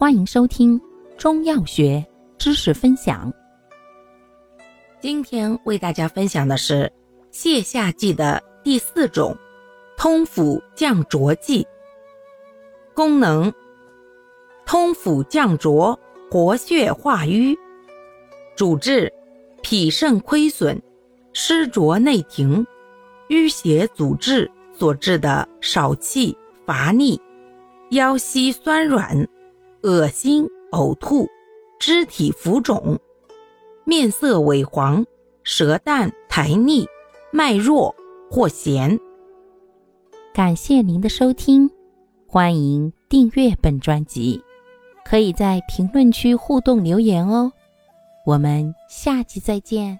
欢迎收听中药学知识分享。今天为大家分享的是泻下剂的第四种——通腑降浊剂。功能：通腑降浊，活血化瘀。主治：脾肾亏损、湿浊内停、淤血阻滞所致的少气、乏力、腰膝酸软。恶心、呕吐、肢体浮肿、面色萎黄、舌淡苔腻、脉弱或弦。感谢您的收听，欢迎订阅本专辑，可以在评论区互动留言哦。我们下期再见。